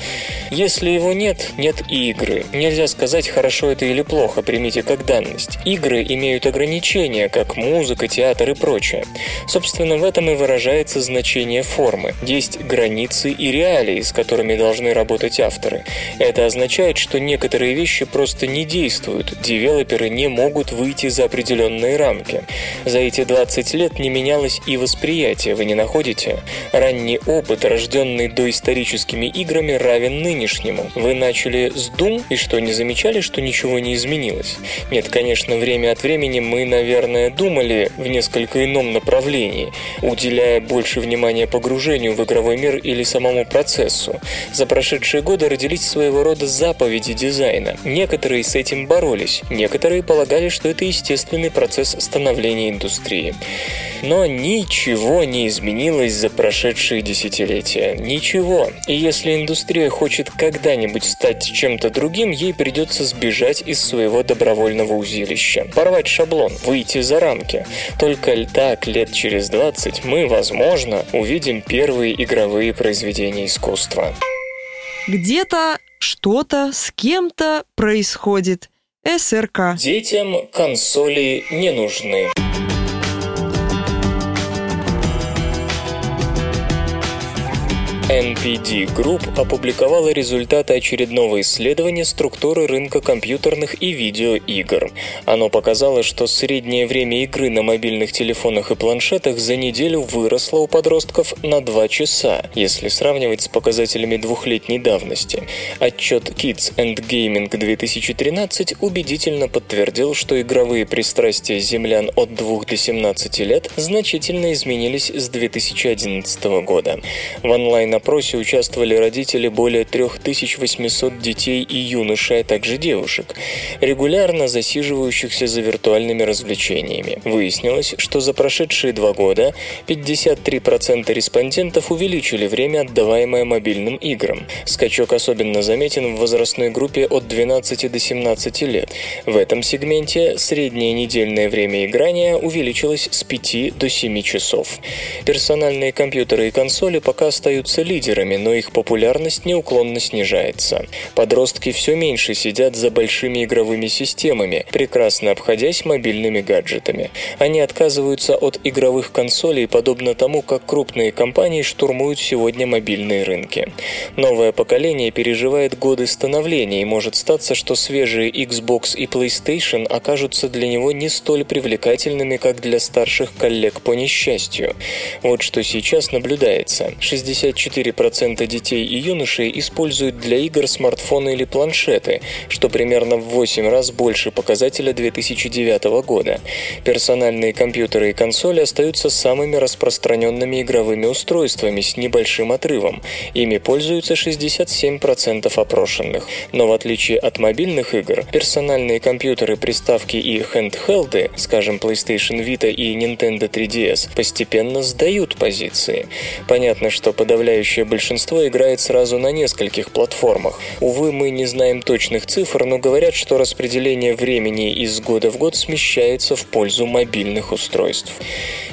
Если его нет, нет и игры. Нельзя сказать, хорошо это или плохо, примите как данность. Игры имеют ограничения, как музыка, театр и прочее. Собственно, в этом и выражается значение формы. Есть границы и реалии, с которыми должны работать авторы. Это означает, что некоторые вещи просто не действуют, девелоперы не могут выйти за определенные рамки. За эти 20 лет не менялось и восприятие, вы не находите? Ранний опыт, рожденный доисторическими играми, равен нынешнему. Вы начали с Doom и что, не замечали, что ничего не изменилось? Нет, конечно, время от времени мы, наверное, думали в несколько ином направлении, уделяя больше внимания погружению в игровой мир или самому процессу. За прошедшие годы родились своего рода заповеди дизайна. Некоторые с этим боролись, некоторые полагали, что это естественный процесс становления индустрии. Но ничего не изменилось за прошедшие десятилетия. Ничего. И если индустрия хочет когда-нибудь стать чем-то другим, ей придется сбежать из своего добровольного узилища. Порвать шаблон, выйти за рамки. Только так, лет через 20, мы, возможно, увидим первые игровые произведения искусства. Где-то что-то с кем-то происходит. СРК. Детям консоли не нужны. NPD Group опубликовала результаты очередного исследования структуры рынка компьютерных и видеоигр. Оно показало, что среднее время игры на мобильных телефонах и планшетах за неделю выросло у подростков на 2 часа, если сравнивать с показателями двухлетней давности. Отчет Kids and Gaming 2013 убедительно подтвердил, что игровые пристрастия землян от 2 до 17 лет значительно изменились с 2011 года. В онлайн на опросе участвовали родители более 3800 детей и юношей, а также девушек, регулярно засиживающихся за виртуальными развлечениями. Выяснилось, что за прошедшие два года 53% респондентов увеличили время, отдаваемое мобильным играм. Скачок особенно заметен в возрастной группе от 12 до 17 лет. В этом сегменте среднее недельное время играния увеличилось с 5 до 7 часов. Персональные компьютеры и консоли пока остаются лидерами, но их популярность неуклонно снижается. Подростки все меньше сидят за большими игровыми системами, прекрасно обходясь мобильными гаджетами. Они отказываются от игровых консолей, подобно тому, как крупные компании штурмуют сегодня мобильные рынки. Новое поколение переживает годы становления, и может статься, что свежие Xbox и PlayStation окажутся для него не столь привлекательными, как для старших коллег по несчастью. Вот что сейчас наблюдается. 64% детей и юношей используют для игр смартфоны или планшеты, что примерно в 8 раз больше показателя 2009 года. Персональные компьютеры и консоли остаются самыми распространенными игровыми устройствами с небольшим отрывом. Ими пользуются 67% опрошенных. Но в отличие от мобильных игр, персональные компьютеры, приставки и хендхелды, скажем, PlayStation Vita и Nintendo 3DS, постепенно сдают позиции. Понятно, что подавляющее большинство играет сразу на нескольких платформах. Увы, мы не знаем точных цифр, но говорят, что распределение времени из года в год смещается в пользу мобильных устройств.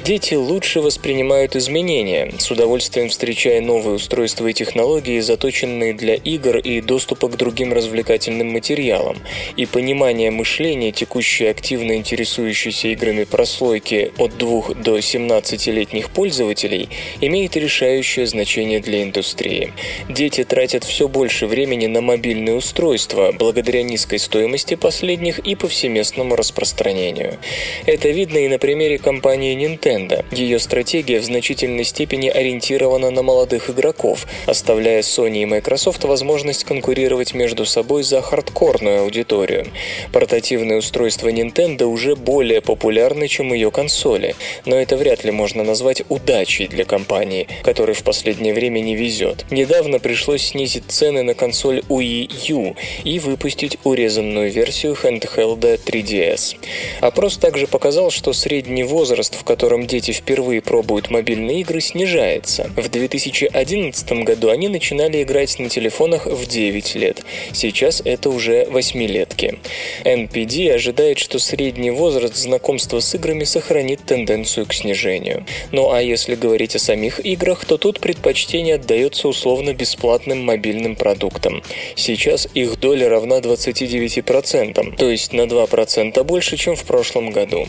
Дети лучше воспринимают изменения, с удовольствием встречая новые устройства и технологии, заточенные для игр и доступа к другим развлекательным материалам. И понимание мышления текущей активно интересующейся играми прослойки от 2 до 17-летних пользователей имеет решающее значение для индустрии. Дети тратят все больше времени на мобильные устройства, благодаря низкой стоимости последних и повсеместному распространению. Это видно и на примере компании Nintendo. Ее стратегия в значительной степени ориентирована на молодых игроков, оставляя Sony и Microsoft возможность конкурировать между собой за хардкорную аудиторию. Портативные устройства Nintendo уже более популярны, чем ее консоли, но это вряд ли можно назвать удачей для компании, которой в последнее время не везет. Недавно пришлось снизить цены на консоль Wii U и выпустить урезанную версию handheld 3DS. Опрос также показал, что средний возраст, в котором дети впервые пробуют мобильные игры, снижается. В 2011 году они начинали играть на телефонах в 9 лет. Сейчас это уже восьмилетки. NPD ожидает, что средний возраст знакомства с играми сохранит тенденцию к снижению. Ну а если говорить о самих играх, то тут предпочтение отдается условно-бесплатным мобильным продуктам. Сейчас их доля равна 29%, то есть на 2% больше, чем в прошлом году.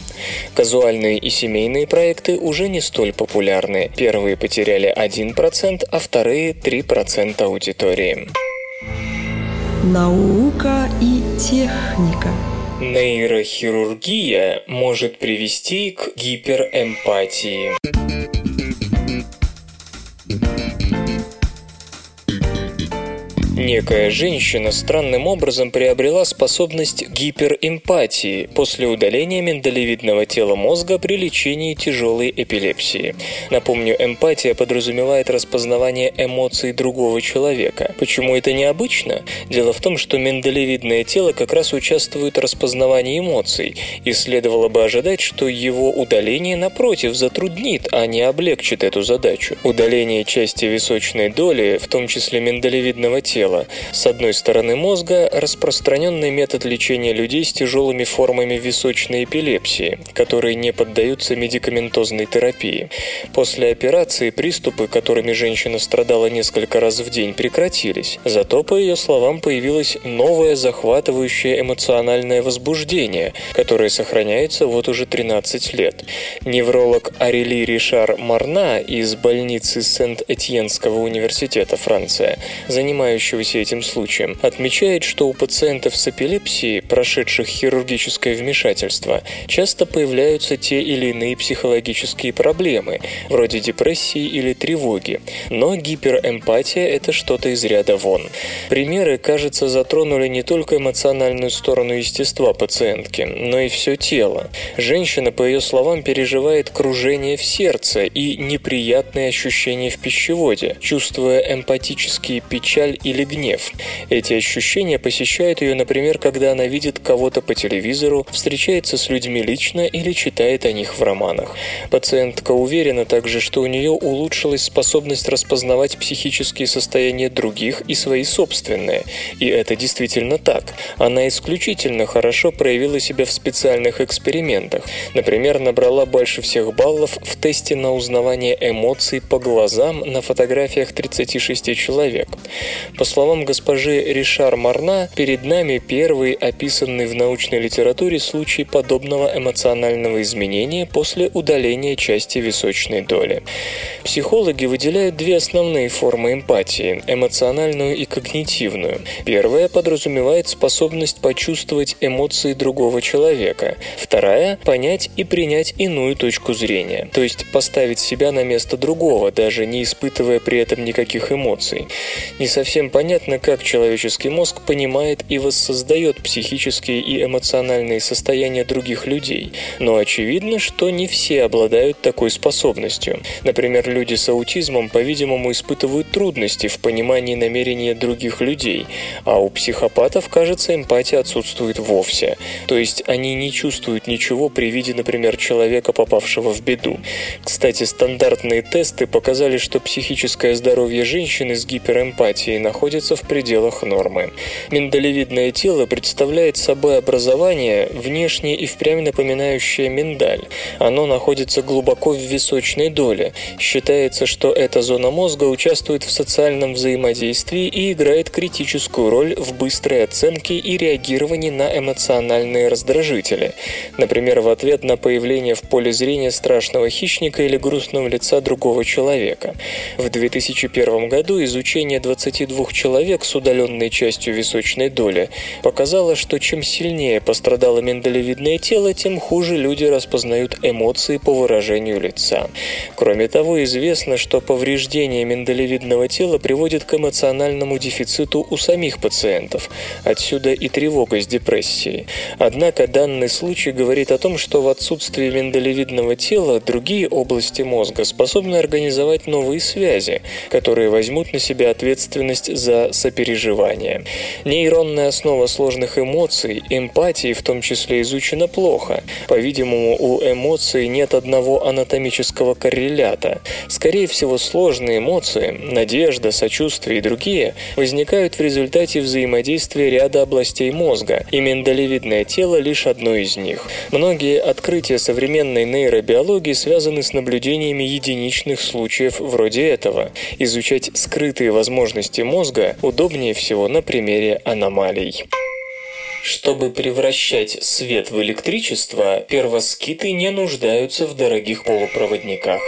Казуальные и семейные проекты уже не столь популярны. Первые потеряли 1%, а вторые 3% аудитории. Наука и техника. Нейрохирургия может привести к гиперэмпатии. Некая женщина странным образом приобрела способность гиперэмпатии после удаления миндалевидного тела мозга при лечении тяжелой эпилепсии. Напомню, эмпатия подразумевает распознавание эмоций другого человека. Почему это необычно? Дело в том, что миндалевидное тело как раз участвует в распознавании эмоций, и следовало бы ожидать, что его удаление, напротив, затруднит, а не облегчит эту задачу. Удаление части височной доли, в том числе миндалевидного тела, тела. С одной стороны мозга – распространенный метод лечения людей с тяжелыми формами височной эпилепсии, которые не поддаются медикаментозной терапии. После операции приступы, которыми женщина страдала несколько раз в день, прекратились. Зато, по ее словам, появилось новое захватывающее эмоциональное возбуждение, которое сохраняется вот уже 13 лет. Невролог Арели Ришар Марна из больницы Сент-Этьенского университета Франция, занимающий занимающегося этим случаем, отмечает, что у пациентов с эпилепсией, прошедших хирургическое вмешательство, часто появляются те или иные психологические проблемы, вроде депрессии или тревоги. Но гиперэмпатия – это что-то из ряда вон. Примеры, кажется, затронули не только эмоциональную сторону естества пациентки, но и все тело. Женщина, по ее словам, переживает кружение в сердце и неприятные ощущения в пищеводе, чувствуя эмпатические печаль или гнев. Эти ощущения посещают ее, например, когда она видит кого-то по телевизору, встречается с людьми лично или читает о них в романах. Пациентка уверена также, что у нее улучшилась способность распознавать психические состояния других и свои собственные. И это действительно так. Она исключительно хорошо проявила себя в специальных экспериментах. Например, набрала больше всех баллов в тесте на узнавание эмоций по глазам на фотографиях 36 человек. По словам госпожи Ришар Марна, перед нами первый описанный в научной литературе случай подобного эмоционального изменения после удаления части височной доли. Психологи выделяют две основные формы эмпатии – эмоциональную и когнитивную. Первая подразумевает способность почувствовать эмоции другого человека. Вторая – понять и принять иную точку зрения, то есть поставить себя на место другого, даже не испытывая при этом никаких эмоций. Не совсем понятно, как человеческий мозг понимает и воссоздает психические и эмоциональные состояния других людей, но очевидно, что не все обладают такой способностью. Например, люди с аутизмом, по-видимому, испытывают трудности в понимании намерения других людей, а у психопатов, кажется, эмпатия отсутствует вовсе. То есть они не чувствуют ничего при виде, например, человека, попавшего в беду. Кстати, стандартные тесты показали, что психическое здоровье женщины с гиперэмпатией находится в пределах нормы. Миндалевидное тело представляет собой образование, внешне и впрямь напоминающее миндаль. Оно находится глубоко в височной доле. Считается, что эта зона мозга участвует в социальном взаимодействии и играет критическую роль в быстрой оценке и реагировании на эмоциональные раздражители. Например, в ответ на появление в поле зрения страшного хищника или грустного лица другого человека. В 2001 году изучение 22 человек с удаленной частью височной доли показало, что чем сильнее пострадало миндалевидное тело, тем хуже люди распознают эмоции по выражению лица. Кроме того, известно, что повреждение миндалевидного тела приводит к эмоциональному дефициту у самих пациентов. Отсюда и тревога с депрессией. Однако данный случай говорит о том, что в отсутствии миндалевидного тела другие области мозга способны организовать новые связи, которые возьмут на себя ответственность за сопереживание. Нейронная основа сложных эмоций, эмпатии в том числе, изучена плохо. По-видимому, у эмоций нет одного анатомического коррелята. Скорее всего, сложные эмоции, надежда, сочувствие и другие возникают в результате взаимодействия ряда областей мозга, и миндалевидное тело лишь одно из них. Многие открытия современной нейробиологии связаны с наблюдениями единичных случаев вроде этого. Изучать скрытые возможности мозга удобнее всего на примере аномалий. Чтобы превращать свет в электричество, первоскиты не нуждаются в дорогих полупроводниках.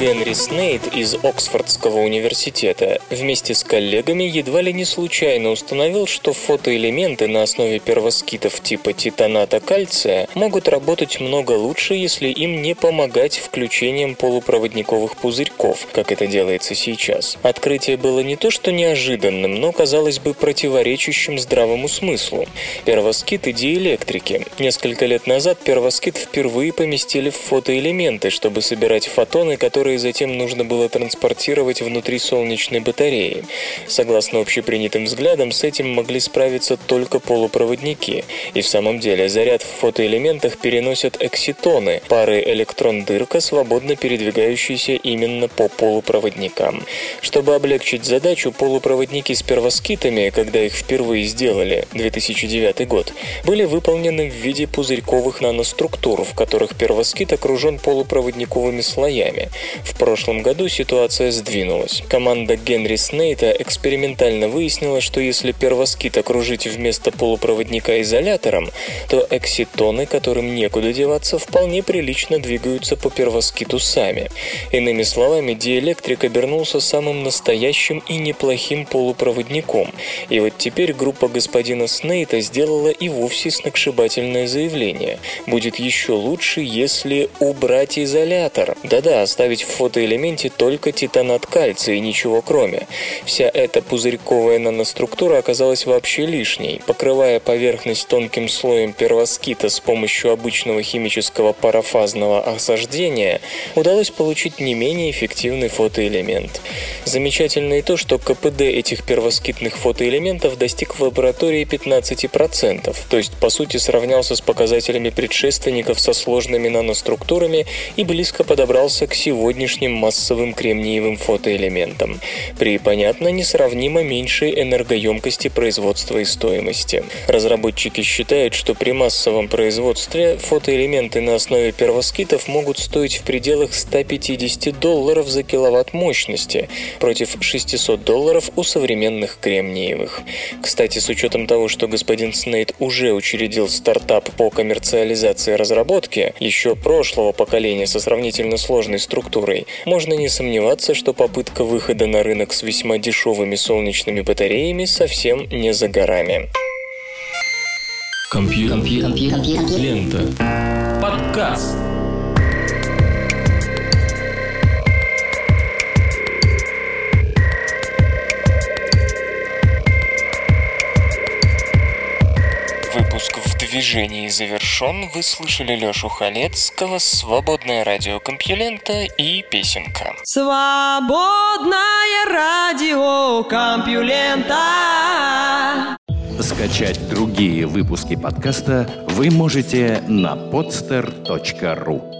Генри Снейд из Оксфордского университета вместе с коллегами едва ли не случайно установил, что фотоэлементы на основе первоскитов типа титаната кальция могут работать много лучше, если им не помогать включением полупроводниковых пузырьков, как это делается сейчас. Открытие было не то что неожиданным, но, казалось бы, противоречащим здравому смыслу. Первоскиты диэлектрики. Несколько лет назад первоскит впервые поместили в фотоэлементы, чтобы собирать фотоны фотоны, которые затем нужно было транспортировать внутри солнечной батареи. Согласно общепринятым взглядам, с этим могли справиться только полупроводники. И в самом деле заряд в фотоэлементах переносят экситоны, пары электрон-дырка, свободно передвигающиеся именно по полупроводникам. Чтобы облегчить задачу, полупроводники с первоскитами, когда их впервые сделали, 2009 год, были выполнены в виде пузырьковых наноструктур, в которых первоскит окружен полупроводниковыми слоями. В прошлом году ситуация сдвинулась. Команда Генри Снейта экспериментально выяснила, что если первоскит окружить вместо полупроводника изолятором, то экситоны, которым некуда деваться, вполне прилично двигаются по первоскиту сами. Иными словами, диэлектрик обернулся самым настоящим и неплохим полупроводником. И вот теперь группа господина Снейта сделала и вовсе сногсшибательное заявление. Будет еще лучше, если убрать изолятор. Да-да, оставить в фотоэлементе только титанат кальция и ничего кроме. Вся эта пузырьковая наноструктура оказалась вообще лишней. Покрывая поверхность тонким слоем первоскита с помощью обычного химического парафазного осаждения, удалось получить не менее эффективный фотоэлемент. Замечательно и то, что КПД этих первоскитных фотоэлементов достиг в лаборатории 15%, то есть по сути сравнялся с показателями предшественников со сложными наноструктурами и близко подобрался к сегодняшним массовым кремниевым фотоэлементам. При, понятно, несравнимо меньшей энергоемкости производства и стоимости. Разработчики считают, что при массовом производстве фотоэлементы на основе первоскитов могут стоить в пределах 150 долларов за киловатт мощности против 600 долларов у современных кремниевых. Кстати, с учетом того, что господин Снейд уже учредил стартап по коммерциализации разработки еще прошлого поколения со сравнительно сложной структурой, можно не сомневаться, что попытка выхода на рынок с весьма дешевыми солнечными батареями совсем не за горами. Компьютер. Лента. Подкаст. Движении завершен. Вы слышали Лёшу Халецкого, свободное радио Компьюлента и песенка. Свободное радио Компьюлента. Скачать другие выпуски подкаста вы можете на podster.ru